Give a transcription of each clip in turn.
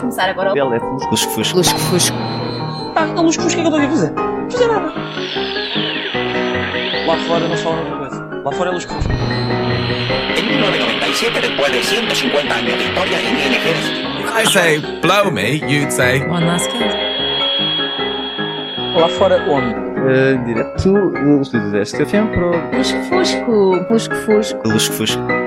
Vai começar agora o. Ele é lusco-fusco. Lusco-fusco. Ah, então lusco-fusco, o que é que eu estou aqui a fazer? Não fazer nada. Lá fora não falam outra coisa. Lá fora é lusco-fusco. En 1997, después de 150 años de en el ejército, If I say blow me, you'd say One last kiss. Lá fora onde? Uh, direto do estúdio deste café para o Lusco-fusco. Lusco-fusco. lusco-fusco.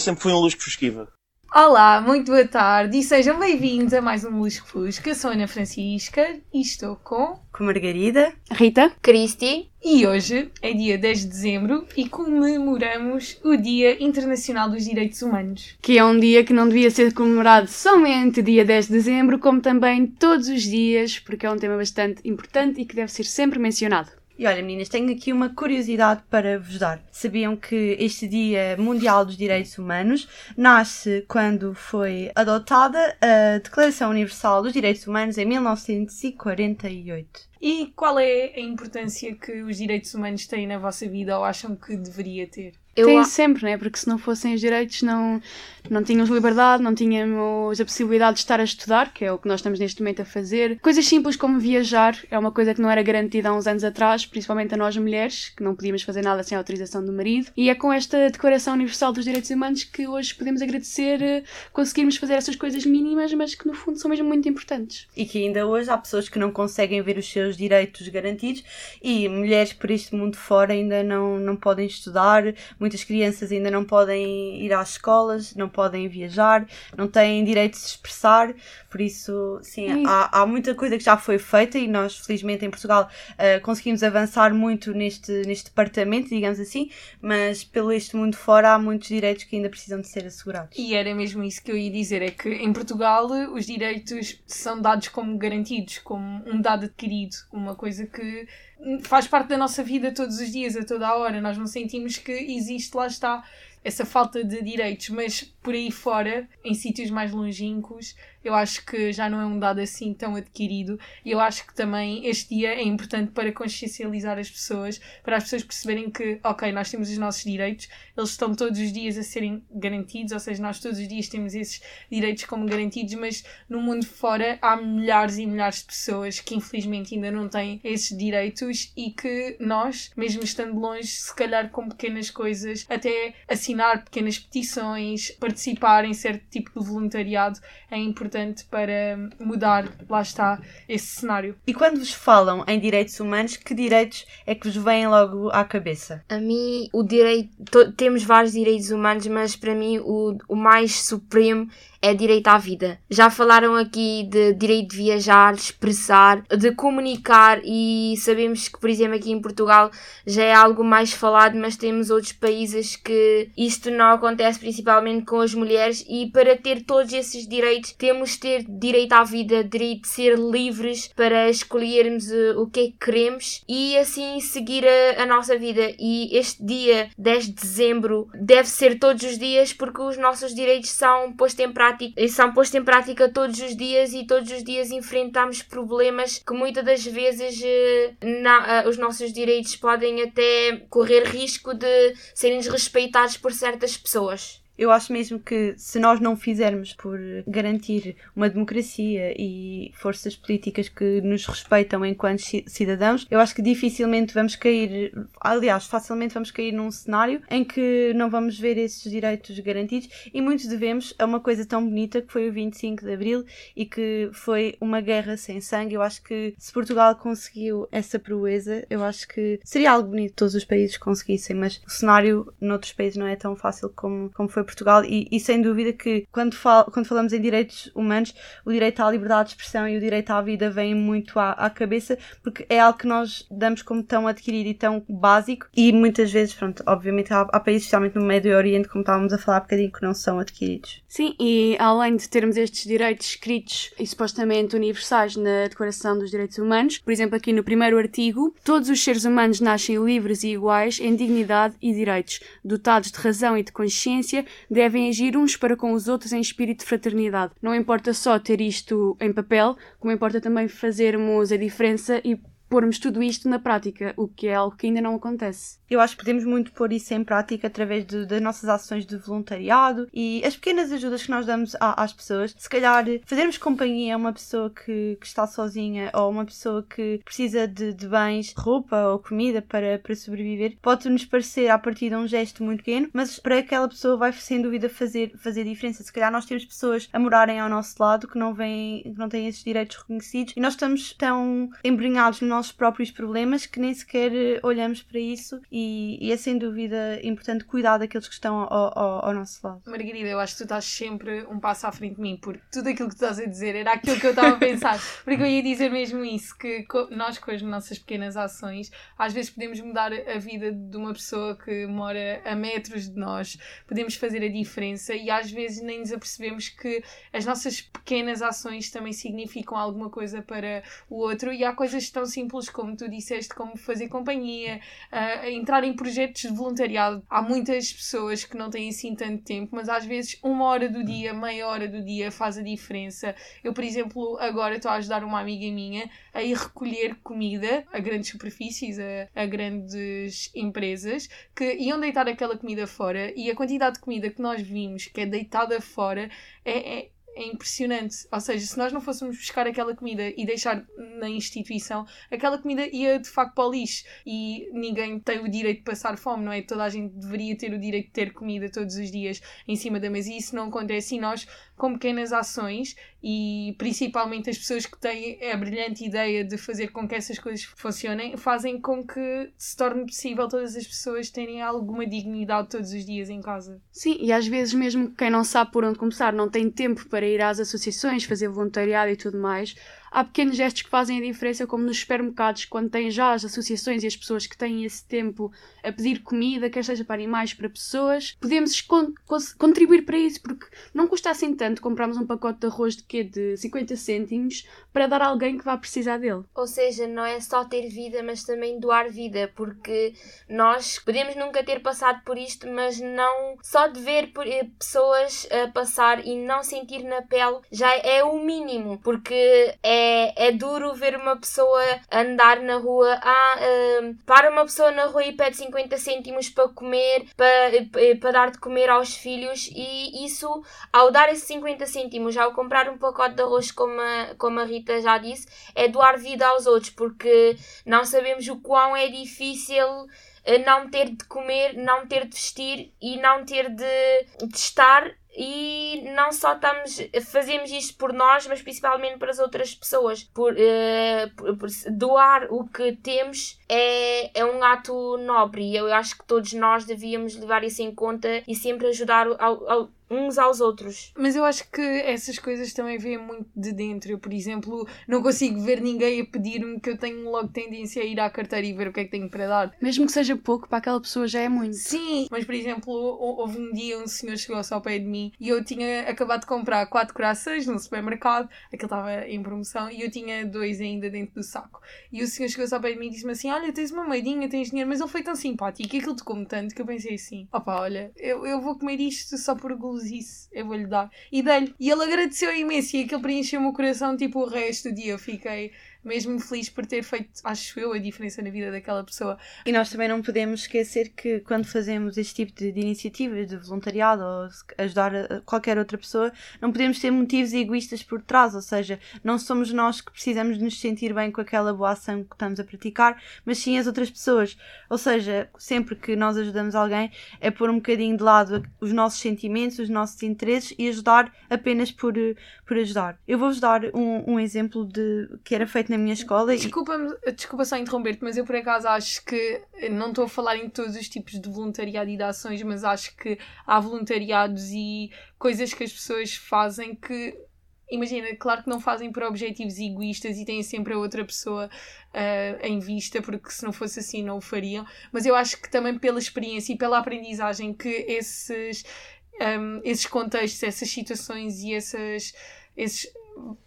Eu sempre fui um lusco-fusquiva. Olá, muito boa tarde e sejam bem-vindos a mais um Lusco Fusco. Eu sou a Ana Francisca e estou com. Com Margarida. Rita, Cristi. E hoje é dia 10 de dezembro e comemoramos o Dia Internacional dos Direitos Humanos. que é um dia que não devia ser comemorado somente dia 10 de dezembro, como também todos os dias, porque é um tema bastante importante e que deve ser sempre mencionado. E olha, meninas, tenho aqui uma curiosidade para vos dar. Sabiam que este Dia Mundial dos Direitos Humanos nasce quando foi adotada a Declaração Universal dos Direitos Humanos em 1948? E qual é a importância que os direitos humanos têm na vossa vida ou acham que deveria ter? Eu Tem a- sempre, né? Porque se não fossem os direitos, não, não tínhamos liberdade, não tínhamos a possibilidade de estar a estudar, que é o que nós estamos neste momento a fazer. Coisas simples como viajar é uma coisa que não era garantida há uns anos atrás, principalmente a nós mulheres, que não podíamos fazer nada sem a autorização do marido. E é com esta Declaração Universal dos Direitos Humanos que hoje podemos agradecer eh, conseguirmos fazer essas coisas mínimas, mas que no fundo são mesmo muito importantes. E que ainda hoje há pessoas que não conseguem ver os seus direitos garantidos e mulheres por este mundo fora ainda não, não podem estudar, muitas crianças ainda não podem ir às escolas, não podem viajar, não têm direito de se expressar, por isso, sim, há, há muita coisa que já foi feita e nós, felizmente, em Portugal eh, conseguimos avançar muito neste, neste departamento, digamos assim, mas pelo este mundo fora há muitos direitos que ainda precisam de ser assegurados. E era mesmo isso que eu ia dizer: é que em Portugal os direitos são dados como garantidos, como um dado adquirido, uma coisa que faz parte da nossa vida todos os dias, a toda a hora. Nós não sentimos que existe, lá está, essa falta de direitos, mas por aí fora, em sítios mais longínquos, eu acho que já não é um dado assim tão adquirido. E eu acho que também este dia é importante para consciencializar as pessoas, para as pessoas perceberem que, ok, nós temos os nossos direitos, eles estão todos os dias a serem garantidos, ou seja, nós todos os dias temos esses direitos como garantidos, mas no mundo fora há milhares e milhares de pessoas que infelizmente ainda não têm esses direitos e que nós, mesmo estando longe, se calhar com pequenas coisas, até assinar pequenas petições, participar em certo tipo de voluntariado é importante para mudar, lá está, esse cenário. E quando vos falam em direitos humanos, que direitos é que vos vêm logo à cabeça? A mim, o direito. to- temos vários direitos humanos, mas para mim o, o mais supremo é direito à vida. Já falaram aqui de direito de viajar, de expressar, de comunicar e sabemos que, por exemplo, aqui em Portugal já é algo mais falado, mas temos outros países que isto não acontece principalmente com as mulheres e para ter todos esses direitos temos ter direito à vida, direito de ser livres para escolhermos eh, o que é que queremos e assim seguir a, a nossa vida. E este dia 10 de dezembro deve ser todos os dias porque os nossos direitos são postos em prática e são postos em prática todos os dias e todos os dias enfrentamos problemas que muitas das vezes eh, na- eh, os nossos direitos podem até correr risco de serem desrespeitados por certas pessoas. Eu acho mesmo que se nós não fizermos por garantir uma democracia e forças políticas que nos respeitam enquanto ci- cidadãos, eu acho que dificilmente vamos cair, aliás, facilmente vamos cair num cenário em que não vamos ver esses direitos garantidos e muito devemos a uma coisa tão bonita que foi o 25 de Abril e que foi uma guerra sem sangue. Eu acho que se Portugal conseguiu essa proeza, eu acho que seria algo bonito que todos os países conseguissem, mas o cenário noutros países não é tão fácil como, como foi Portugal e, e sem dúvida que quando, fal, quando falamos em direitos humanos, o direito à liberdade de expressão e o direito à vida vêm muito à, à cabeça porque é algo que nós damos como tão adquirido e tão básico e muitas vezes, pronto, obviamente há, há países, especialmente no Médio Oriente, como estávamos a falar há bocadinho, que não são adquiridos. Sim, e além de termos estes direitos escritos e supostamente universais na Declaração dos Direitos Humanos, por exemplo, aqui no primeiro artigo, todos os seres humanos nascem livres e iguais em dignidade e direitos, dotados de razão e de consciência, devem agir uns para com os outros em espírito de fraternidade. Não importa só ter isto em papel, como importa também fazermos a diferença e pormos tudo isto na prática, o que é algo que ainda não acontece. Eu acho que podemos muito pôr isso em prática através de, das nossas ações de voluntariado e as pequenas ajudas que nós damos a, às pessoas. Se calhar fazermos companhia a uma pessoa que, que está sozinha ou uma pessoa que precisa de, de bens, roupa ou comida para, para sobreviver, pode-nos parecer a partir de um gesto muito pequeno, mas para aquela pessoa vai sem dúvida fazer, fazer diferença. Se calhar nós temos pessoas a morarem ao nosso lado que não, vêm, que não têm esses direitos reconhecidos e nós estamos tão embrenhados nos nossos próprios problemas que nem sequer olhamos para isso e, e é sem dúvida importante cuidar daqueles que estão ao, ao, ao, nosso lado. Margarida, eu acho que tu estás sempre um passo à frente de mim, porque tudo aquilo que tu estás a dizer era aquilo que eu estava a pensar. porque eu ia dizer mesmo isso, que nós com as nossas pequenas ações, às vezes podemos mudar a vida de uma pessoa que mora a metros de nós, podemos fazer a diferença e às vezes nem nos apercebemos que as nossas pequenas ações também significam alguma coisa para o outro e há coisas tão simples como tu disseste, como fazer companhia, uh, entrar em projetos de voluntariado. Há muitas pessoas que não têm assim tanto tempo, mas às vezes uma hora do dia, meia hora do dia faz a diferença. Eu, por exemplo, agora estou a ajudar uma amiga minha a ir recolher comida a grandes superfícies, a, a grandes empresas que iam deitar aquela comida fora e a quantidade de comida que nós vimos que é deitada fora é, é é impressionante. Ou seja, se nós não fôssemos buscar aquela comida e deixar na instituição, aquela comida ia de facto para o lixo. E ninguém tem o direito de passar fome, não é? Toda a gente deveria ter o direito de ter comida todos os dias em cima da mesa. E isso não acontece. E nós, com pequenas ações, e principalmente as pessoas que têm a brilhante ideia de fazer com que essas coisas funcionem, fazem com que se torne possível todas as pessoas terem alguma dignidade todos os dias em casa. Sim, e às vezes mesmo quem não sabe por onde começar, não tem tempo para ir às associações, fazer voluntariado e tudo mais, há pequenos gestos que fazem a diferença, como nos supermercados, quando têm já as associações e as pessoas que têm esse tempo a pedir comida, quer seja para animais, para pessoas, podemos con contribuir para isso, porque não custa assim tanto comprarmos um pacote de arroz de quê? De 50 cêntimos para dar a alguém que vá precisar dele. Ou seja, não é só ter vida, mas também doar vida, porque nós podemos nunca ter passado por isto, mas não só de ver eh, pessoas a passar e não sentir na pele já é o mínimo, porque é é, é duro ver uma pessoa andar na rua. Ah, uh, para uma pessoa na rua e pede 50 cêntimos para comer, para, eh, para dar de comer aos filhos, e isso, ao dar esses 50 cêntimos, ao comprar um pacote de arroz, como a, como a Rita já disse, é doar vida aos outros, porque não sabemos o quão é difícil eh, não ter de comer, não ter de vestir e não ter de, de estar e não só estamos fazemos isto por nós, mas principalmente para as outras pessoas. Por, uh, por, por doar o que temos é, é um ato nobre e eu acho que todos nós devíamos levar isso em conta e sempre ajudar ao, ao uns aos outros. Mas eu acho que essas coisas também vêm muito de dentro. Eu, por exemplo, não consigo ver ninguém a pedir-me que eu tenho logo tendência a ir à carteira e ver o que é que tenho para dar. Mesmo que seja pouco, para aquela pessoa já é muito. Sim, mas por exemplo, houve um dia um senhor chegou-se ao pé de mim e eu tinha acabado de comprar quatro corações no supermercado, aquilo estava em promoção, e eu tinha dois ainda dentro do saco. E o senhor chegou-se ao pé de mim e disse-me assim: Olha, tens uma moedinha, tens dinheiro, mas ele foi tão simpático e aquilo tocou-me tanto que eu pensei assim: Opa, olha, eu, eu vou comer isto só por isso, eu vou-lhe dar. E dei-lhe. E ele agradeceu imenso e aquilo preencheu o meu coração, tipo, o resto do dia eu fiquei mesmo feliz por ter feito, acho eu, a diferença na vida daquela pessoa. E nós também não podemos esquecer que quando fazemos este tipo de, de iniciativas de voluntariado ou ajudar qualquer outra pessoa, não podemos ter motivos egoístas por trás, ou seja, não somos nós que precisamos nos sentir bem com aquela boa ação que estamos a praticar, mas sim as outras pessoas. Ou seja, sempre que nós ajudamos alguém, é pôr um bocadinho de lado os nossos sentimentos, os nossos interesses e ajudar apenas por, por ajudar. Eu vou-vos dar um, um exemplo de que era feito na minha escola. Desculpa, e... desculpa só interromper-te, mas eu por acaso acho que não estou a falar em todos os tipos de voluntariado e de ações, mas acho que há voluntariados e coisas que as pessoas fazem que imagina, claro que não fazem por objetivos egoístas e têm sempre a outra pessoa uh, em vista, porque se não fosse assim não o fariam, mas eu acho que também pela experiência e pela aprendizagem que esses, um, ehm, esses contextos, essas situações e essas, esses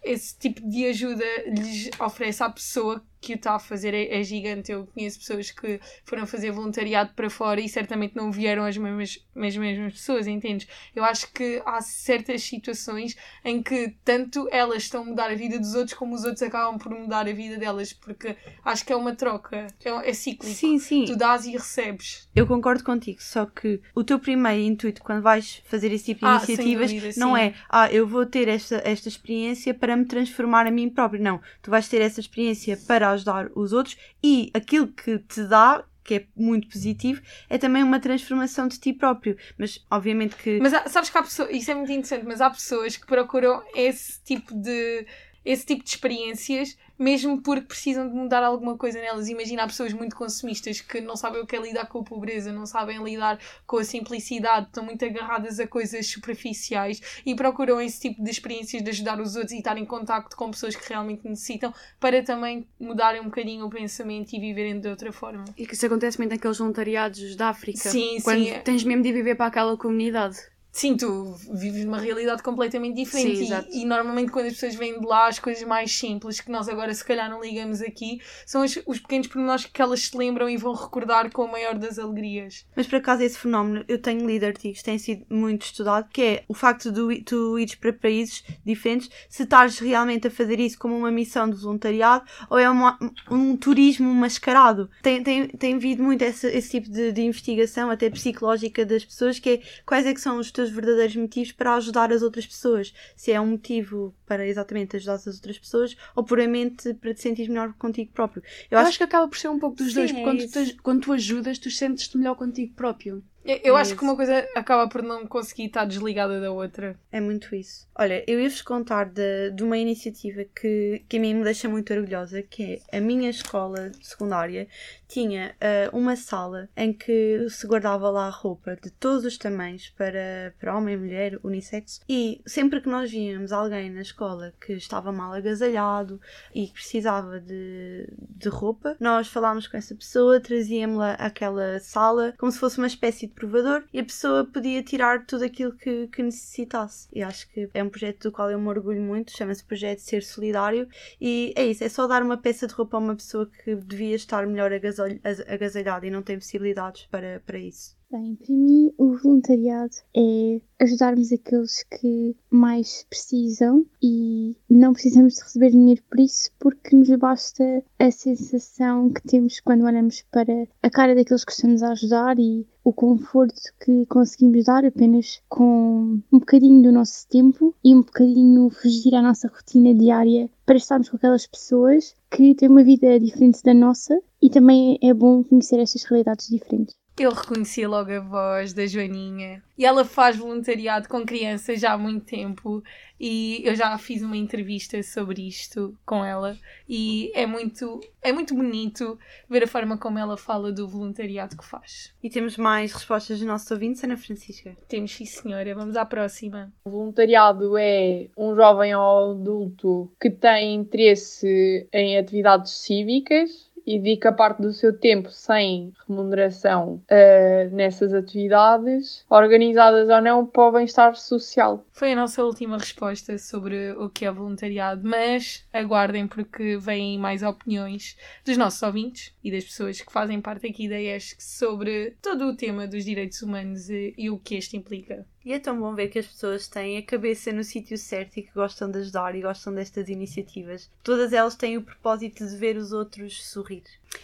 esse tipo de ajuda lhes oferece à pessoa que o está a fazer é, é gigante. Eu conheço pessoas que foram fazer voluntariado para fora e certamente não vieram as mesmas, as mesmas pessoas, entendes? Eu acho que há certas situações em que tanto elas estão a mudar a vida dos outros como os outros acabam por mudar a vida delas, porque acho que é uma troca, é, é cíclico. Sim, sim. Tu dás e recebes. Eu concordo contigo, só que o teu primeiro intuito quando vais fazer esse tipo de Ah, iniciativas dúvida, não é, ah, eu vou ter esta, esta experiência para me transformar a mim próprio. Não, tu vais ter essa experiência para ajudar os outros e aquilo que te dá, que é muito positivo, é também uma transformação de ti próprio. Mas, obviamente que... Mas há- sabes que há pessoas, isso é muito interessante, mas há pessoas que procuram esse tipo de esse tipo de experiências mesmo porque precisam de mudar alguma coisa nelas. Imagina há pessoas muito consumistas que não sabem o que é lidar com a pobreza, não sabem lidar com a simplicidade, estão muito agarradas a coisas superficiais e procuram esse tipo de experiências de ajudar os outros e estar em contacto com pessoas que realmente necessitam para também mudarem um bocadinho o pensamento e viverem de outra forma. E que isso acontece muito naqueles voluntariados da África. Sim, quando sim, é. tens mesmo de viver para aquela comunidade. Sim, tu vives numa realidade completamente diferente Sim, e- e, normalmente quando as pessoas vêm de lá as coisas mais simples que nós agora se calhar não ligamos aqui são os, os pequenos pormenores que elas se lembram e vão recordar com a maior das alegrias. Mas por acaso esse fenómeno, eu tenho lido artigos, tem sido muito estudado, que é o facto de tu ires para países diferentes, se estás realmente a fazer isso como uma missão de voluntariado ou é uma- um turismo mascarado. Tem, tem, tem havido muito esse, esse tipo de, de investigação, até psicológica das pessoas, que é quais é que são os teus verdadeiros motivos para ajudar as outras pessoas. Se é um motivo para exatamente ajudar as outras pessoas ou puramente para te sentir melhor contigo próprio. Eu, acho, que acaba por ser um pouco dos Sim, dois, é porque quando, isso. tu, quando tu ajudas, tu sentes-te melhor contigo próprio. Eu, eu acho que uma coisa acaba por não conseguir estar desligada da outra. É muito isso. Olha, eu ia-vos contar de, de uma iniciativa que, que a mim me deixa muito orgulhosa, que é a minha escola secundária tinha ah, uma sala em que se guardava lá roupa de todos os tamanhos para, para homem, mulher, unissex e sempre que nós víamos alguém na escola que estava mal agasalhado e que precisava de, de roupa, nós falámos com essa pessoa, trazíamos-la àquela sala como se fosse uma espécie de provador e a pessoa podia tirar tudo aquilo que, que necessitasse. E acho que é um projeto do qual eu me orgulho muito, chama-se Projeto Ser Solidário e é isso, é só dar uma peça de roupa a uma pessoa que devia estar melhor agasal- as- agasalhada e não tem possibilidades para, para isso. Bem, para mim, o voluntariado é ajudarmos aqueles que mais precisam e não precisamos de receber dinheiro por isso, porque nos basta a sensação que temos quando olhamos para a cara daqueles que estamos a ajudar e o conforto que conseguimos dar apenas com um bocadinho do nosso tempo e um bocadinho fugir à nossa rotina diária para estarmos com aquelas pessoas que têm uma vida diferente da nossa e também é bom conhecer estas realidades diferentes. Eu reconheci logo a voz da Joaninha e ela faz voluntariado com crianças já há muito tempo e eu já fiz uma entrevista sobre isto com ela e é muito, é muito bonito ver a forma como ela fala do voluntariado que faz. E temos mais respostas dos nossos ouvintes, Ana Francisca. Temos sim senhora, vamos à próxima. O voluntariado é um jovem ou adulto que tem interesse em atividades cívicas e dedica parte do seu tempo sem remuneração eh, nessas atividades, organizadas ou não, para o bem-estar social. Foi a nossa última resposta sobre o que é voluntariado, mas aguardem porque vêm mais opiniões dos nossos ouvintes e das pessoas que fazem parte aqui da ESC sobre todo o tema dos direitos humanos e, e o que este implica. E é tão bom ver que as pessoas têm a cabeça no sítio certo e que gostam de ajudar e gostam destas iniciativas. Todas elas têm o propósito de ver os outros sorrir.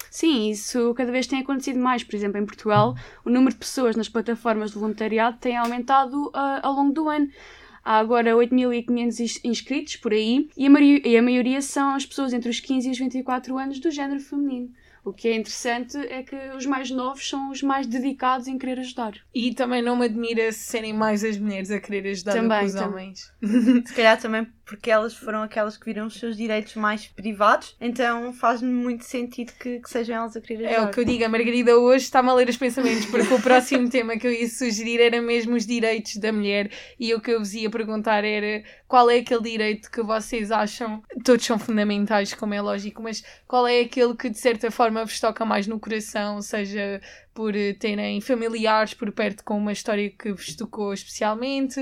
Sim, isso cada vez tem acontecido mais. Por exemplo, em Portugal, o número de pessoas nas plataformas de voluntariado tem aumentado ah, ao longo do ano. Há agora 8.500 ins- inscritos por aí e a, maioria, e a maioria são as pessoas entre os 15 e os 24 anos do género feminino. O que é interessante é que os mais novos são os mais dedicados em querer ajudar. E também não me admira serem mais as mulheres a querer ajudar do Também, que os homens. Se calhar também porque elas foram aquelas que viram os seus direitos mais privados, então faz-me muito sentido que, que sejam elas a querer É ajudar. o que eu digo, a Margarida hoje está-me a ler os pensamentos, porque o próximo tema que eu ia sugerir era mesmo os direitos da mulher, e o que eu vos ia perguntar era qual é aquele direito que vocês acham, todos são fundamentais, como é lógico, mas qual é aquele que de certa forma vos toca mais no coração, seja por eh, terem familiares por perto com uma história que vos tocou especialmente,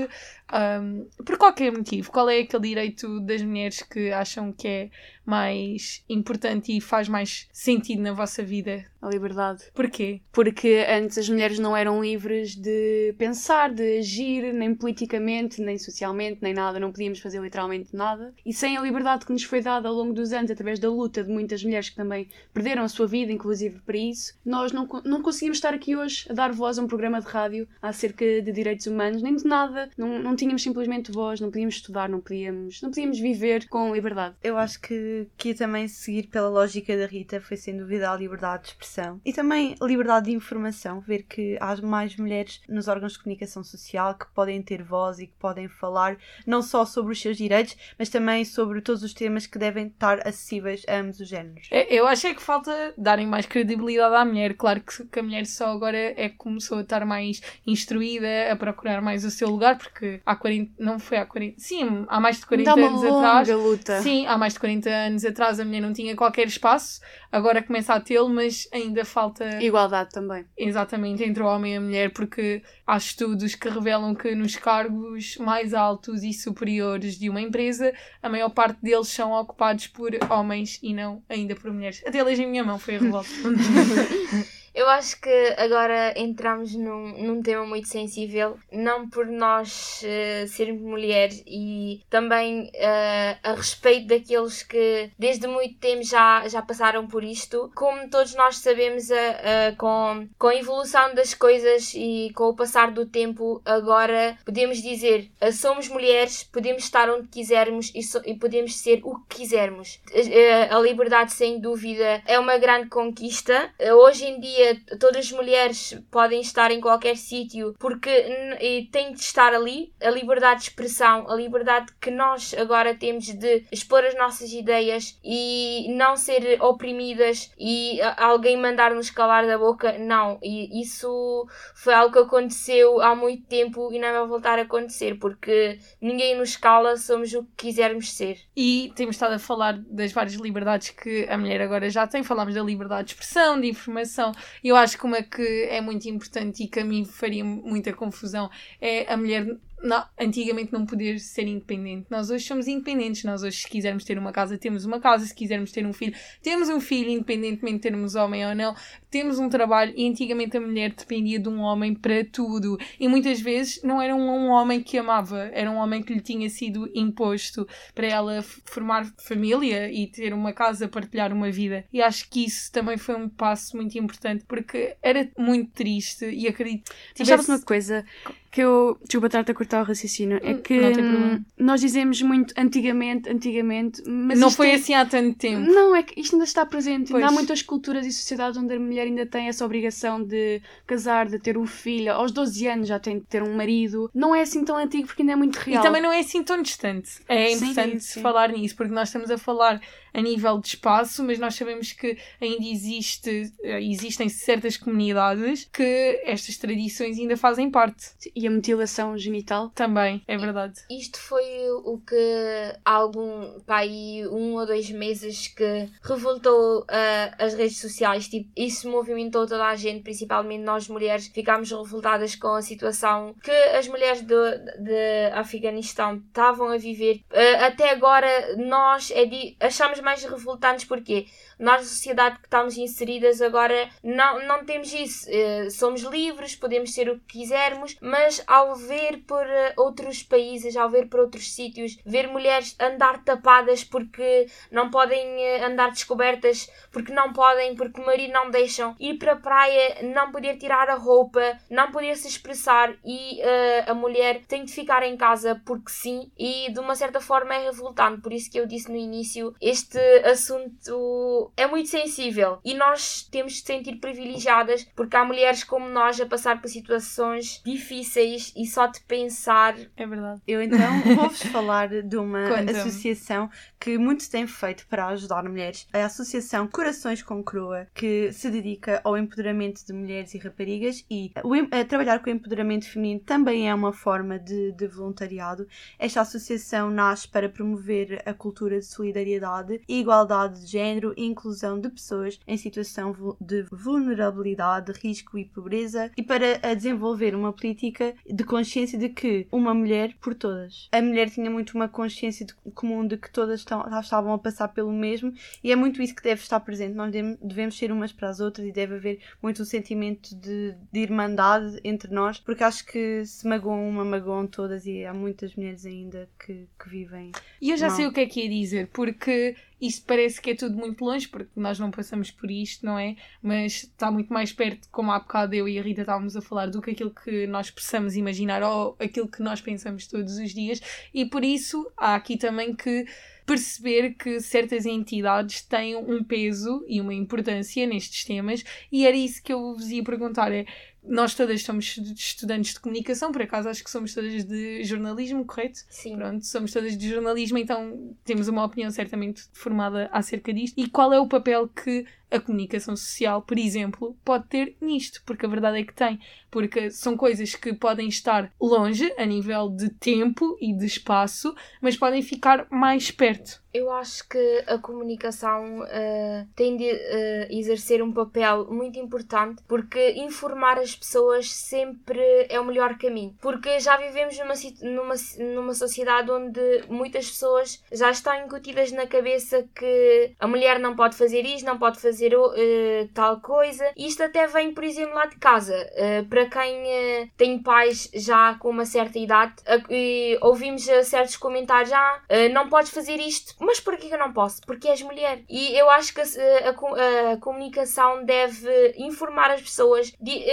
um, por qualquer motivo. Qual é aquele direito das mulheres que acham que é mais importante e faz mais sentido na vossa vida? A liberdade. Porquê? Porque antes as mulheres não eram livres de pensar, de agir, nem politicamente, nem socialmente, nem nada. Não podíamos fazer literalmente nada. E sem a liberdade que nos foi dada ao longo dos anos, através da luta de muitas mulheres que também perderam a sua vida, inclusive para isso, nós não, não conseguimos estar aqui hoje a dar voz a um programa de rádio acerca de direitos humanos, nem de nada. Não, não tínhamos simplesmente voz, não podíamos estudar, não podíamos, não podíamos viver com liberdade. Eu acho que, que ia também seguir pela lógica da Rita foi sem dúvida a liberdade de expressão e também a liberdade de informação, ver que há mais mulheres nos órgãos de comunicação social que podem ter voz e que podem falar não só sobre os seus direitos, mas também sobre todos os temas que devem estar acessíveis a ambos os géneros. É, Eu acho é que falta darem mais credibilidade à mulher. Claro que, que a mulher só agora é que começou a estar mais instruída, a procurar mais o seu lugar, porque há 40, não foi há 40, sim, há mais de 40 Dá uma anos longa atrás. luta. Sim, há mais de 40 anos atrás a mulher não tinha qualquer espaço, agora começa a tê-lo, mas ainda falta Igualdade também. exatamente entre o homem e a mulher, porque há estudos que revelam que nos cargos mais altos e superiores de uma empresa, a maior parte deles são ocupados por homens e não ainda por mulheres. Até a em minha mão foi a revolta. Eu acho que agora entramos num, num tema muito sensível, não por nós eh, sermos mulheres e também eh, a respeito daqueles que desde muito tempo já, já passaram por isto. Como todos nós sabemos, eh, com, com a evolução das coisas e com o passar do tempo, agora podemos dizer somos mulheres, podemos estar onde quisermos e, so- e podemos ser o que quisermos. A liberdade, sem dúvida, é uma grande conquista. Hoje em dia, todas as mulheres podem estar em qualquer sítio porque têm de estar ali. A liberdade de expressão, a liberdade que nós agora temos de expor as nossas ideias e não ser oprimidas e alguém mandar-nos calar da boca. Não, e isso foi algo que aconteceu há muito tempo e não vai voltar a acontecer porque ninguém nos cala, somos o que quisermos ser. E temos estado a falar das várias liberdades que a mulher agora já tem. Falámos da liberdade de expressão, de informação. Eu acho que uma que é muito importante e que a mim faria muita confusão é a mulher. Não- antigamente não poder ser independente. Nós hoje somos independentes. Nós hoje, se quisermos ter uma casa, temos uma casa. Se quisermos ter um filho, temos um filho, independentemente de termos homem ou não. Temos um trabalho. E antigamente a mulher dependia de um homem para tudo. E muitas vezes não era um, homem que amava, era um homem que lhe tinha sido imposto para ela formar família e ter uma casa, partilhar uma vida. E acho que isso também foi um passo muito importante porque era muito triste e acredito. Tivesse- sabes uma coisa que eu. Desculpa estar-te a cortar o raciocínio. É Hum, que hum, nós dizemos muito antigamente, antigamente, mas não foi é- assim há tanto tempo. Não, é que isto ainda está presente. Ainda há muitas culturas e sociedades onde a mulher ainda tem essa obrigação de casar, de ter um filho. Aos 12 anos já tem de ter um marido. Não é assim tão antigo porque ainda é muito real. E também não é assim tão distante. É Sim, importante sim. falar nisso, porque nós estamos a falar a nível de espaço, mas nós sabemos que ainda existe, eh, existem certas comunidades que estas tradições ainda fazem parte. E a mutilação genital. Também, é verdade. Isto foi o que há algum pá, aí um ou dois meses que revoltou ah, as redes sociais. Tipo, isso movimentou toda a gente, principalmente nós mulheres, ficámos revoltadas com a situação que as mulheres do, de Afeganistão estavam a viver. Ah, até agora nós é di- achamos mais revoltantes porque nós, a sociedade que estamos inseridas agora, não, não temos isso. Eh, somos livres, podemos ser o que quisermos, mas ao ver por eh, outros países, ao ver por outros sítios, ver mulheres andar tapadas porque não podem eh, andar descobertas, porque não podem, porque o marido não deixam, ir para a praia, não poder tirar a roupa, não poder se expressar e eh, a mulher tem de ficar em casa porque sim, e de uma certa forma é revoltante. Por isso que eu disse no início, este assunto é muito sensível e nós temos de sentir privilegiadas porque há mulheres como nós a passar por situações difíceis e só de pensar. É verdade. Eu então vou-vos falar de uma associação que muito tem feito para ajudar mulheres. A Associação Corações com Croa, que se dedica ao empoderamento de mulheres e raparigas e o, trabalhar com o empoderamento feminino também é uma forma de, de voluntariado. Esta associação nasce para promover a cultura de solidariedade, igualdade de género e inclusão de pessoas em situação de vulnerabilidade, risco e pobreza e para desenvolver uma política de consciência de que uma mulher por todas. A mulher tinha muito uma consciência de- comum de que todas estão- estavam a passar pelo mesmo e é muito isso que deve estar presente. Nós devemos- ser umas para as outras e deve haver muito o sentimento de, de irmandade entre nós, porque acho que se magoam uma, magoam todas e há muitas mulheres ainda que, que vivem. E eu já mal. sei o que é que ia dizer, porque isto parece que é tudo muito longe, porque nós não passamos por isto, não é? Mas está muito mais perto, como há bocado eu e a Rita estávamos a falar, do que aquilo que nós possamos imaginar ou aquilo que nós pensamos todos os dias. E por isso há aqui também que perceber que certas entidades têm um peso e uma importância nestes temas e era isso que eu vos ia perguntar é nós todas somos estudantes de comunicação, por acaso acho que somos todas de jornalismo, correto? Sim. Pronto, somos todas de jornalismo, então temos uma opinião certamente formada acerca disto. E qual é o papel que a comunicação social, por exemplo, pode ter nisto? Porque a verdade é que tem. Porque são coisas que podem estar longe a nível de tempo e de espaço, mas podem ficar mais perto. Eu acho que a comunicação eh, tem de eh, exercer um papel muito importante porque informar as pessoas sempre é o melhor caminho. Porque já vivemos numa, numa, numa sociedade onde muitas pessoas já estão incutidas na cabeça que a mulher não pode fazer isto, não pode fazer o- eh, tal coisa. Isto até vem, por exemplo, lá de casa. Eh, para quem eh, tem pais já com uma certa idade, ouvimos certos comentários: ah, não podes fazer isto, mas porquê que eu não posso? Porque és mulher. E eu acho que a, a a comunicação deve informar as pessoas, de,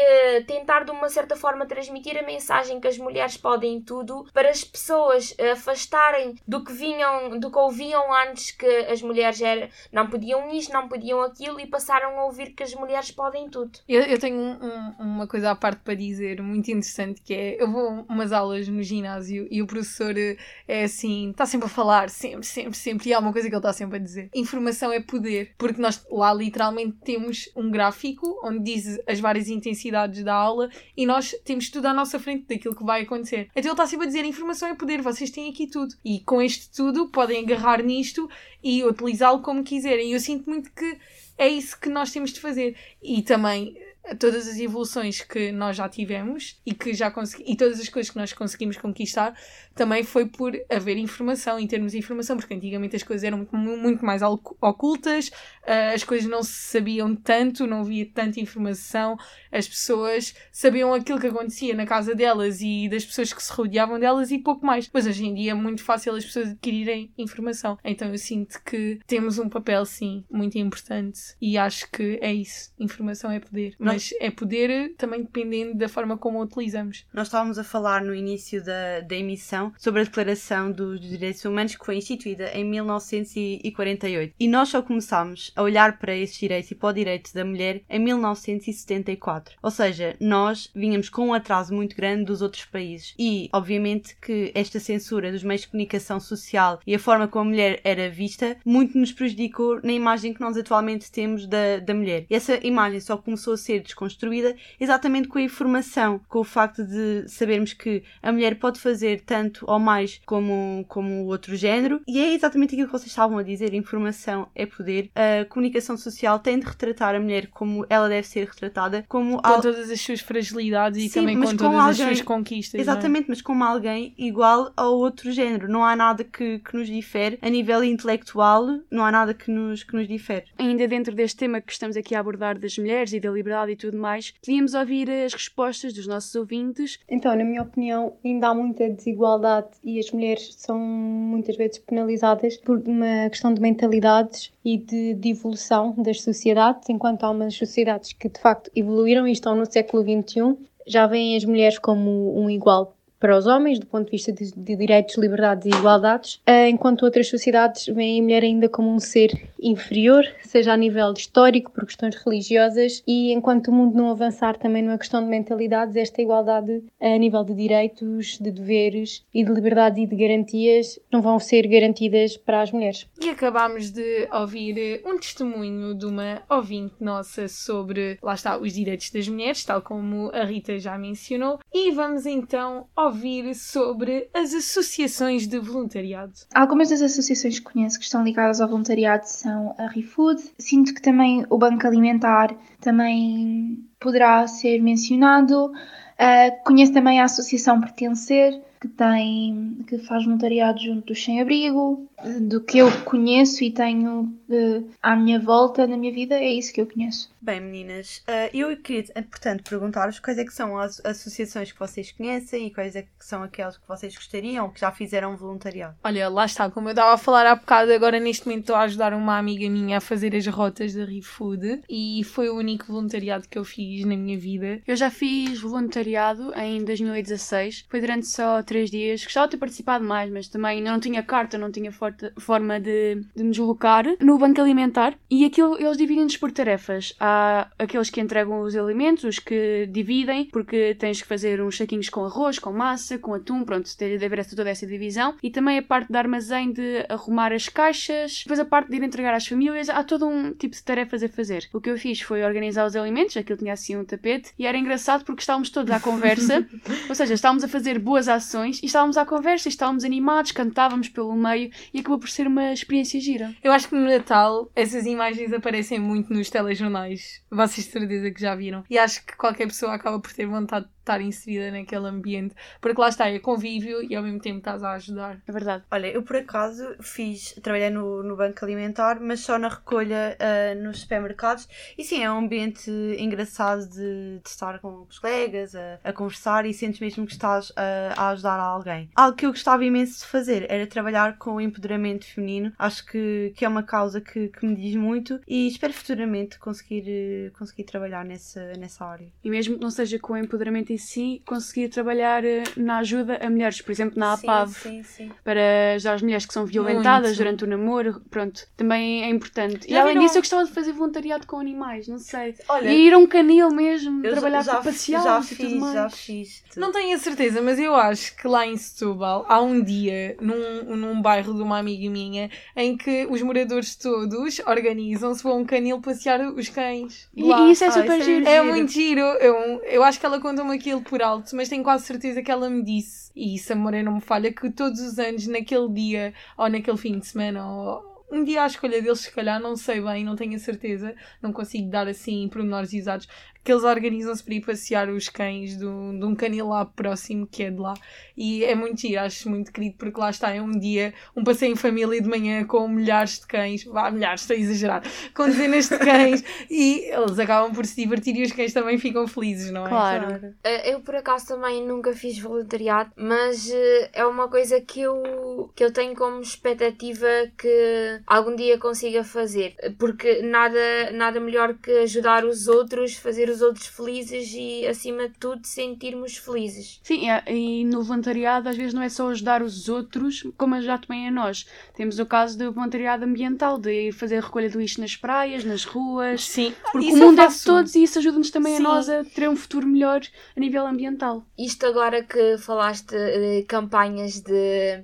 tentar de uma certa forma transmitir a mensagem que as mulheres podem tudo para as pessoas afastarem do que vinham, do que ouviam antes que as mulheres era, não podiam isto, não podiam aquilo e passaram a ouvir que as mulheres podem tudo. Eu, eu tenho um- um- uma coisa à parte para dizer, muito interessante, que é, eu vou umas aulas no ginásio e o professor eh, é assim, está sempre a falar, sempre, sempre, sempre, e há uma coisa que ele está sempre a dizer. Informação é poder, porque nós lá literalmente temos um gráfico onde diz as várias intensidades da aula e nós temos tudo à nossa frente daquilo que vai acontecer. Então ele está sempre a dizer, informação é poder, vocês têm aqui tudo. E com este tudo podem agarrar nisto e utilizá-lo como quiserem. E eu sinto muito que é isso que nós temos de fazer. E também todas as evoluções que nós já tivemos e que já consegui, e todas as coisas que nós conseguimos conquistar também foi por haver informação, em termos de informação, porque antigamente as coisas eram muito, muito mais ocultas, eh, as coisas não se sabiam tanto, não havia tanta informação, as pessoas sabiam aquilo que acontecia na casa delas e das pessoas que se rodeavam delas e pouco mais. Mas hoje em dia é muito fácil as pessoas adquirirem informação. Então eu sinto que temos um papel, sim, muito importante e acho que é isso. Informação é poder. Mas é poder também dependendo da forma como a utilizamos. Nós estávamos a falar no início da, da emissão sobre a Declaração dos Direitos Humanos que foi instituída em 1948. E nós só começámos a olhar para esses direitos e para o direito da mulher em 1974. Ou seja, nós vínhamos com um atraso muito grande dos outros países. E, obviamente, que esta censura dos meios de comunicação social e a forma como a mulher era vista muito nos prejudicou na imagem que nós atualmente temos da, da mulher. E essa imagem só começou a ser desconstruída exatamente com a informação, com o facto de sabermos que a mulher pode fazer tanto ou mais como, como o outro género. E é exatamente aquilo que vocês estavam a dizer: informação é poder. A comunicação social tem de retratar a mulher como ela deve ser retratada, como Com al- todas as suas fragilidades e Sim, também mas com com todas as alguém- suas conquistas. é? Exatamente, mas como alguém igual ao outro género. Não há nada que, que nos difere a nível intelectual, não há nada que nos, que nos difere. Ainda dentro deste tema que estamos aqui a abordar das mulheres e da liberdade e tudo mais, podíamos ouvir as respostas dos nossos ouvintes. Então, na minha opinião, ainda há muita desigualdade e as mulheres são muitas vezes penalizadas por uma questão de mentalidades e de, de evolução das sociedades, enquanto há umas sociedades que de facto evoluíram e estão no século XXI, já veem as mulheres como um igual para os homens, do ponto de vista de, de direitos, liberdades e igualdades, uh, enquanto outras sociedades veem a mulher ainda como um ser inferior, seja a nível histórico, por questões religiosas, e enquanto o mundo não avançar também numa questão de mentalidades, esta igualdade a nível de direitos, de deveres e de liberdades e de garantias não vão ser garantidas para as mulheres. E acabámos de ouvir um testemunho de uma ouvinte nossa sobre, lá está, os direitos das mulheres, tal como a Rita já mencionou, e vamos então ouvir sobre as associações de voluntariado. Algumas das associações que conheço que estão ligadas ao voluntariado são a ReFood. Sinto que também o Banco Alimentar também poderá ser mencionado. Uh, conheço também a Associação Pertencer, que tem que faz voluntariado junto do sem-abrigo, do que eu conheço e tenho uh, à minha volta na minha vida, é isso que eu conheço. Bem, meninas, uh, eu queria, portanto, perguntar-vos quais é que são as associações que vocês conhecem e quais é que são aquelas que vocês gostariam, que já fizeram voluntariado. Olha, lá está, como eu estava a falar há bocado, agora neste momento estou a ajudar uma amiga minha a fazer as rotas da ReFood e foi o único voluntariado que eu fiz na minha vida. Eu já fiz voluntariado em 2016, foi durante só três dias, gostava de ter participado mais, mas também não tinha carta, não tinha forma de, de me deslocar, no banco alimentar e aquilo eles dividem-nos por tarefas. Há há aqueles que entregam os alimentos, os que dividem, porque tens que fazer uns saquinhos com arroz, com massa, com atum, pronto, deve haver toda essa divisão. E também a parte de armazém de arrumar as caixas, depois a parte de ir entregar às famílias, há todo um tipo de tarefas a fazer. O que eu fiz foi organizar os alimentos, aquilo tinha assim um tapete, e era engraçado porque estávamos todos à conversa, ou seja, estávamos a fazer boas ações e estávamos à conversa, e estávamos animados, cantávamos pelo meio e acabou por ser uma experiência gira. Eu acho que no Natal essas imagens aparecem muito nos telejornais vocês de certeza que já viram. E acho que qualquer pessoa acaba por ter vontade estar inserida naquele ambiente, porque lá está, é convívio e ao mesmo tempo estás a ajudar. É verdade. Olha, eu por acaso fiz, trabalhei no, no banco alimentar, mas só na recolha uh, nos supermercados. E sim, é um ambiente engraçado de, de estar com os colegas, a, a, conversar e sentes mesmo que estás a, a ajudar a alguém. Algo que eu gostava imenso de fazer era trabalhar com o empoderamento feminino. Acho que, que é uma causa que, que me diz muito e espero futuramente conseguir, conseguir trabalhar nessa, nessa área. E mesmo que não seja com o empoderamento em si conseguir trabalhar eh, na ajuda a mulheres, por exemplo, na APAV, sim, sim, sim. para ajudar as mulheres que são violentadas Muito. durante o namoro, pronto, também é importante. Já e além viram... disso, eu gostava de fazer voluntariado com animais, não sei. Olha, e ir a um canil mesmo, trabalhar já, para passear já fiz, tudo mais. Já fiz. Não tenho a certeza, mas eu acho que lá em Setúbal há um dia, num, num bairro de uma amiga minha, em que os moradores todos organizam-se para um canil passear os cães. E, e isso é super ah, giro. É, é muito giro. Eu, eu acho que ela conta-me aquilo por alto, mas tenho quase certeza que ela me disse, e isso a memória não me falha, que todos os anos, naquele dia, ou naquele fim de semana, ou um dia à escolha deles, se calhar, não sei bem, não tenho a certeza, não consigo dar assim pormenores exatos, que eles organizam-se para ir passear os cães de um, de um canil lá próximo que é de lá. E é muito giro, acho muito querido, porque lá está, é um dia, um passeio em família de manhã com milhares de cães, vá, milhares, estou a exagerar, com dezenas de cães e eles acabam por se divertir e os cães também ficam felizes, não é? Claro. Eh, eu, por acaso, também nunca fiz voluntariado, mas eh, é uma coisa que eu, que eu tenho como expectativa que algum dia consiga fazer, porque nada, nada melhor que ajudar os outros, fazer os outros felizes e, acima de tudo, sentirmos felizes. Sim, é, e no voluntariado às vezes não é só ajudar os outros, como ajudar também a nós. Temos o caso do voluntariado ambiental, de ir fazer recolha de lixo nas praias, nas ruas. Sim, porque o mundo é de todos e isso ajuda-nos também Sim. a nós a ter um futuro melhor a nível ambiental. Isto agora que falaste de campanhas de,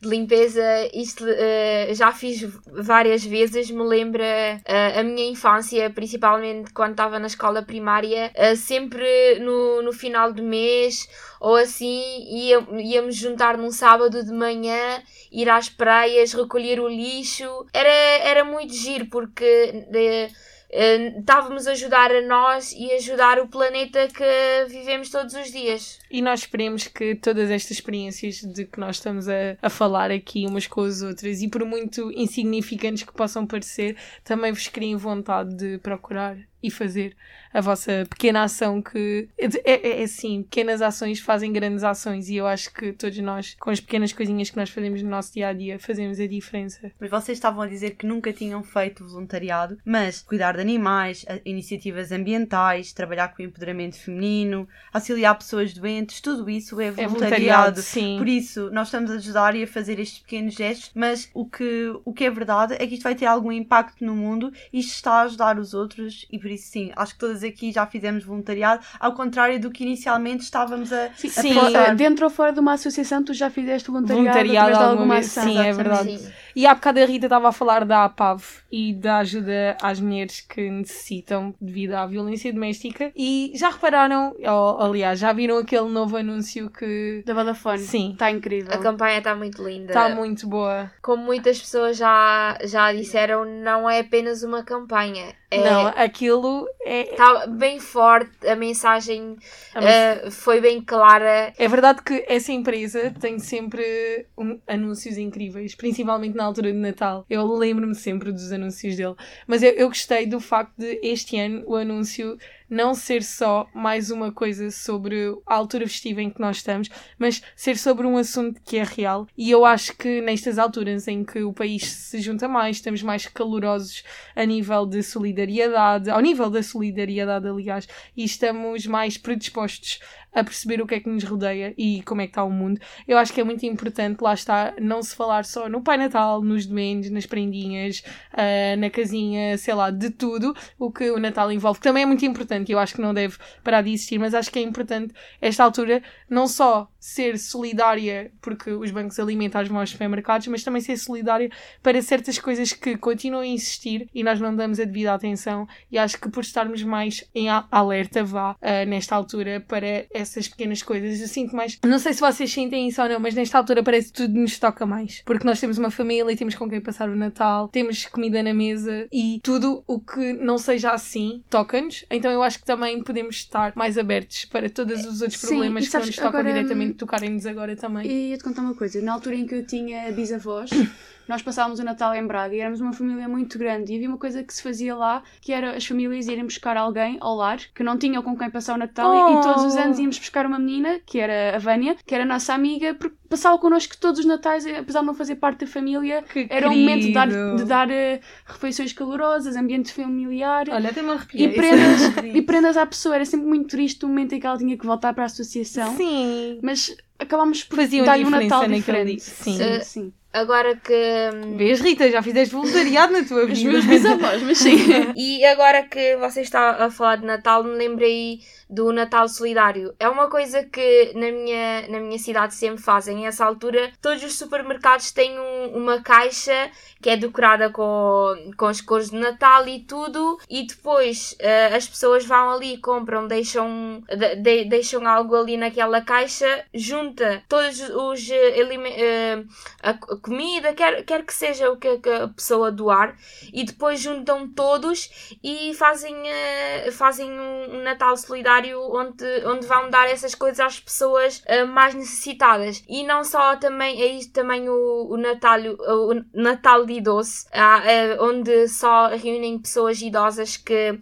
de limpeza, isto uh, já fiz várias vezes, me lembra uh, a minha infância, principalmente quando estava na escola primária primária, uh, sempre no, no final do mês ou assim, ia, íamos juntar num sábado de manhã, ir às praias, recolher o lixo. Era, era muito giro porque. De, Uh, estávamos a ajudar a nós e ajudar o planeta que vivemos todos os dias. E nós esperemos que todas estas experiências de que nós estamos a, a falar aqui umas com as outras, e por muito insignificantes que possam parecer, também vos criem vontade de procurar e fazer a vossa pequena ação que é, é, é assim, pequenas ações fazem grandes ações e eu acho que todos nós, com as pequenas coisinhas que nós fazemos no nosso dia a dia, fazemos a diferença. Mas vocês estavam a dizer que nunca tinham feito voluntariado, mas cuidar de animais, iniciativas ambientais, trabalhar com o empoderamento feminino, auxiliar pessoas doentes, tudo isso é voluntariado. voluntariado, sim. Por isso, nós estamos a ajudar e a fazer estes pequenos gestos, mas o que, o que é verdade é que isto vai ter algum impacto no mundo e isto está a ajudar os outros e por isso sim, acho que todas aqui já fizemos voluntariado, ao contrário do que inicialmente estávamos a, a Sim, pensar. dentro ou fora de uma associação, tu já fizeste voluntariado, voluntariado através de alguma ação. Sim, é verdade. E há bocado a Rita estava a falar da APAV e da ajuda às mulheres que necessitam devido à violência doméstica. E já repararam, ou, aliás, já viram aquele novo anúncio que. Da Vodafone. Sim. Está incrível. A campanha está muito linda. Está muito boa. Como muitas pessoas já, já disseram, não é apenas uma campanha. É, Não, aquilo é. Está bem forte, a mensagem A mens- eh, foi bem clara. É verdade que essa empresa tem sempre um- anúncios incríveis, principalmente na altura de Natal. Eu lembro-me sempre dos anúncios dele. Mas eu, eu gostei do facto de este ano o anúncio não ser só mais uma coisa sobre a altura festiva em que nós estamos, mas ser sobre um assunto que é real. E eu acho que nestas alturas em que o país se junta mais, estamos mais calorosos a nível de solidariedade, ao nível da solidariedade, aliás, e estamos mais predispostos a perceber o que é que nos rodeia e como é que está o mundo. Eu acho que é muito importante, lá está, não se falar só no Pai Natal, nos doentes, nas prendinhas, ah, na casinha, sei lá, de tudo o que o Natal envolve, que também é muito importante e eu acho que não deve parar de existir, mas acho que é importante esta altura não só ser solidária porque os bancos alimentares vão aos supermercados, mas também ser solidária para certas coisas que continuam a existir e nós não damos a devida atenção e acho que por estarmos mais em alerta vá ah, nesta altura para essas pequenas coisas, eu sinto mais não sei se vocês sentem isso ou não, mas nesta altura parece que tudo nos toca mais, porque nós temos uma família e temos com quem passar o Natal, temos comida na mesa e tudo o que não seja assim toca-nos, então eu acho que também podemos estar mais abertos para todos os outros Sim, problemas e que não sabes, nos tocam agora, diretamente tocarem-nos agora também. E ia-te contar uma coisa. Na altura em que eu tinha bisavós, nós passávamos o Natal em Braga e éramos uma família muito grande. E havia uma coisa que se fazia lá, que era as famílias irem buscar alguém ao lar que não tinham com quem passar o Natal. E- Oh! E todos os anos íamos buscar uma menina, que era a Vânia, que era a nossa amiga, porque passava connosco todos os Natais, apesar de não fazer parte da família. era um momento de dar, de dar eh, refeições calorosas, ambiente familiar. Olha, até me arrepiei. E prendas, e prendas à pessoa. Era sempre muito triste o momento em que ela tinha que voltar para a associação. Sim. Mas acabámos por Faziam dar-lhe um Natal diferente. Sim. Eh, sim. Agora que. hum, Vês, Rita, já fizeste voluntariado na tua vida. Os meus bisavós, mas sim. E agora que você está a falar de Natal, me lembrei do Natal Solidário. É uma coisa que na minha, na minha cidade sempre fazem. Nessa altura, todos os supermercados têm um- uma caixa que é decorada com, com as cores de Natal e tudo. E depois eh, as pessoas vão ali, compram, deixam, de- de- deixam algo ali naquela caixa, junta todos os a co- comida, quer, quer que seja o que, a pessoa doar, e depois juntam todos e fazem, eh, fazem um Natal solidário onde, onde vão dar essas coisas às pessoas eh, mais necessitadas. E não só também, é isto também o, o Natal, o Natal de idoso, eh, onde só reúnem pessoas idosas que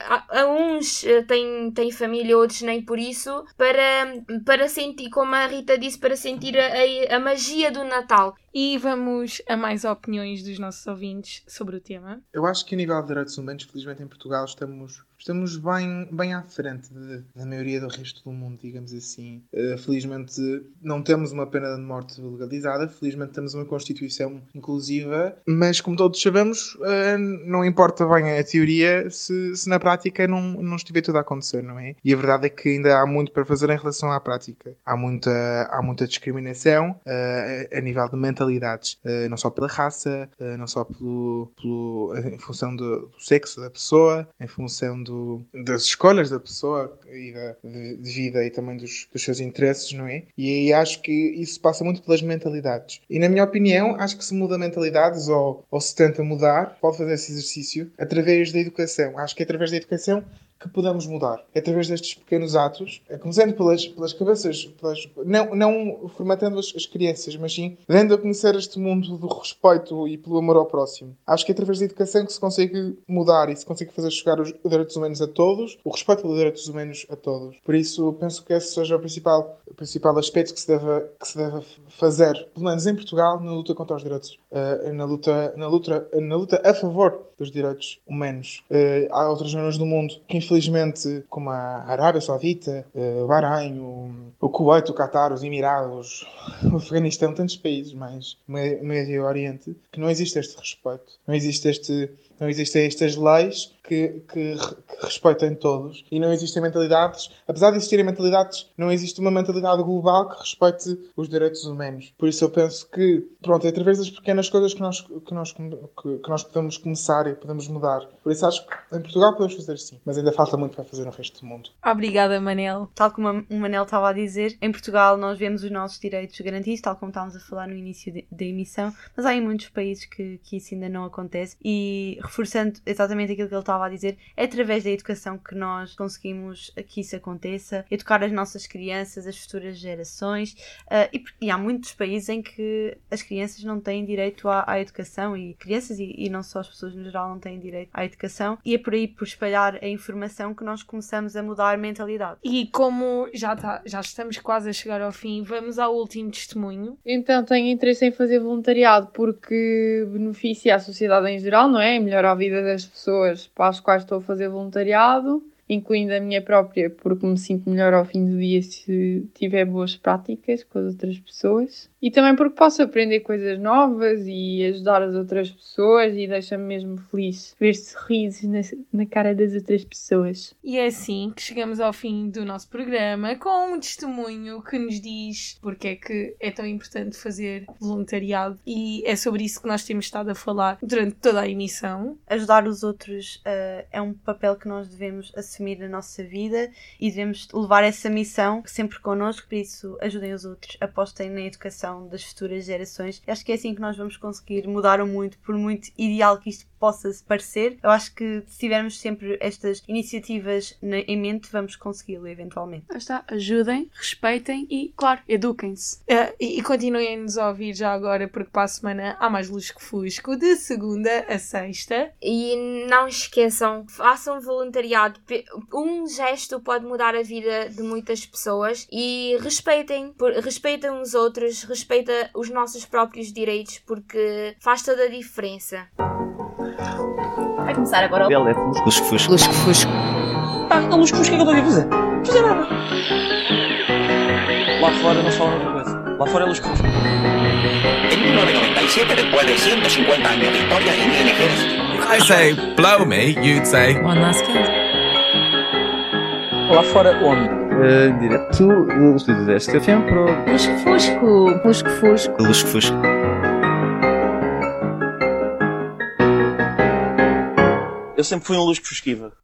a, uns têm, têm família, outros nem por isso, para, para sentir, como a Rita disse, para sentir a- a magia do Natal. E vamos a mais opiniões dos nossos ouvintes sobre o tema. Eu acho que a nível de direitos humanos, felizmente em Portugal, estamos, estamos bem, bem à frente da maioria do resto do mundo, digamos assim. Eh, felizmente não temos uma pena de morte legalizada, felizmente temos uma Constituição inclusiva, mas como todos sabemos, eh, não importa bem a teoria se, se na prática não, não estiver tudo a acontecer, não é? E a verdade é que ainda há muito para fazer em relação à prática. Há muita, há muita discriminação eh, a, a nível de eh, não só pela raça, eh, não só pelo, pelo, em função do, do sexo da pessoa, em função do, das escolhas da pessoa e da, de, de vida e também dos, dos seus interesses, não é? E acho que isso passa muito pelas mentalidades. E na minha opinião, acho que se muda mentalidades ou, ou se tenta mudar, pode fazer esse exercício através da educação. Acho que através da educação que podemos mudar. É através destes pequenos atos, é começando pelas, pelas cabeças, pelas, não, não formatando as, as crianças, mas sim dando a conhecer este mundo do respeito e pelo amor ao próximo. Acho que é através da educação que se consegue mudar e se consegue fazer chegar os direitos humanos a todos, o respeito pelos direitos humanos a todos. Por isso, penso que esse seja o principal, o principal aspecto que se deve, que se deve fazer, pelo menos em Portugal, na luta contra os direitos, uh, na, luta, na, luta, na luta a favor dos direitos humanos. Uh, há outras zonas do mundo que, infelizmente, como a Arábia Saudita, uh, o Bahrein, o, o Kuwait, o Qatar, os Emirados, o Afeganistão, tantos países mais Médio Oriente, que não existe este respeito, não existe este não existem estas leis que, que, que, respeitem todos e não existem mentalidades, apesar de existirem mentalidades, não existe uma mentalidade global que respeite os direitos humanos. Por isso eu penso que, pronto, é através das pequenas coisas que nós, que nós, que, que nós podemos começar e podemos mudar. Por isso acho que em Portugal podemos fazer sim, mas ainda falta muito para fazer no resto do mundo. Obrigada, Manel. Tal como o Manel estava a dizer, em Portugal nós vemos os nossos direitos garantidos, tal como estávamos a falar no início da emissão, mas há em muitos países que, que isso ainda não acontece e reforçando exatamente aquilo que ele estava a dizer, é através da educação que nós conseguimos que isso aconteça, educar as nossas crianças, as futuras gerações, uh, e, e, há muitos países em que as crianças não têm direito à, à educação, e crianças e, e, não só as pessoas no geral não têm direito à educação, e é por aí, por espalhar a informação, que nós começamos a mudar a mentalidade. E como já, tá, já estamos quase a chegar ao fim, vamos ao último testemunho. Então, tenho interesse em fazer voluntariado porque beneficia a sociedade em geral, não é? Melhora a vida das pessoas para as quais estou a fazer voluntariado incluindo a minha própria, porque me sinto melhor ao fim do dia se tiver boas práticas com as outras pessoas. E também porque posso aprender coisas novas e ajudar as outras pessoas e deixa-me mesmo feliz ver sorrisos na, na cara das outras pessoas. E é assim que chegamos ao fim do nosso programa com um testemunho que nos diz porque é que é tão importante fazer voluntariado e é sobre isso que nós temos estado a falar durante toda a emissão. Ajudar os outros uh, é um papel que nós devemos assumir assumir na nossa vida e devemos levar essa missão sempre connosco, por isso ajudem os outros, apostem na educação das futuras gerações. Acho que é assim que nós vamos conseguir mudar o muito, por muito ideal que isto possa parecer. Eu acho que se tivermos sempre estas iniciativas em mente, vamos consegui-lo eventualmente. Aí está, ajudem, respeitem e, claro, eduquem-se. Uh, e, e continuem-nos a ouvir já agora, porque para a semana há mais Luz que Fusco, de segunda a sexta. E não esqueçam, façam voluntariado um gesto pode mudar a vida de muitas pessoas e respeitem, respeitem os outros, respeitem os nossos próprios direitos porque faz toda a diferença. Vai começar agora o. É lusco-fusco. Lusco-fusco. Ah, a lusco-fusco, o que é que eu estou aqui a fazer? Não fazer nada. Lá fora não falam outra coisa. Lá fora é lusco-fusco. En 1997, después de 150 años de el ejército. If I say blow me, you'd say one last kiss. Lá fora onde? Uh, direto do estúdio deste FM para o... Lusco-fusco. Lusco-fusco. Lusco-fusco. Eu sempre fui um lusco-fusquiva.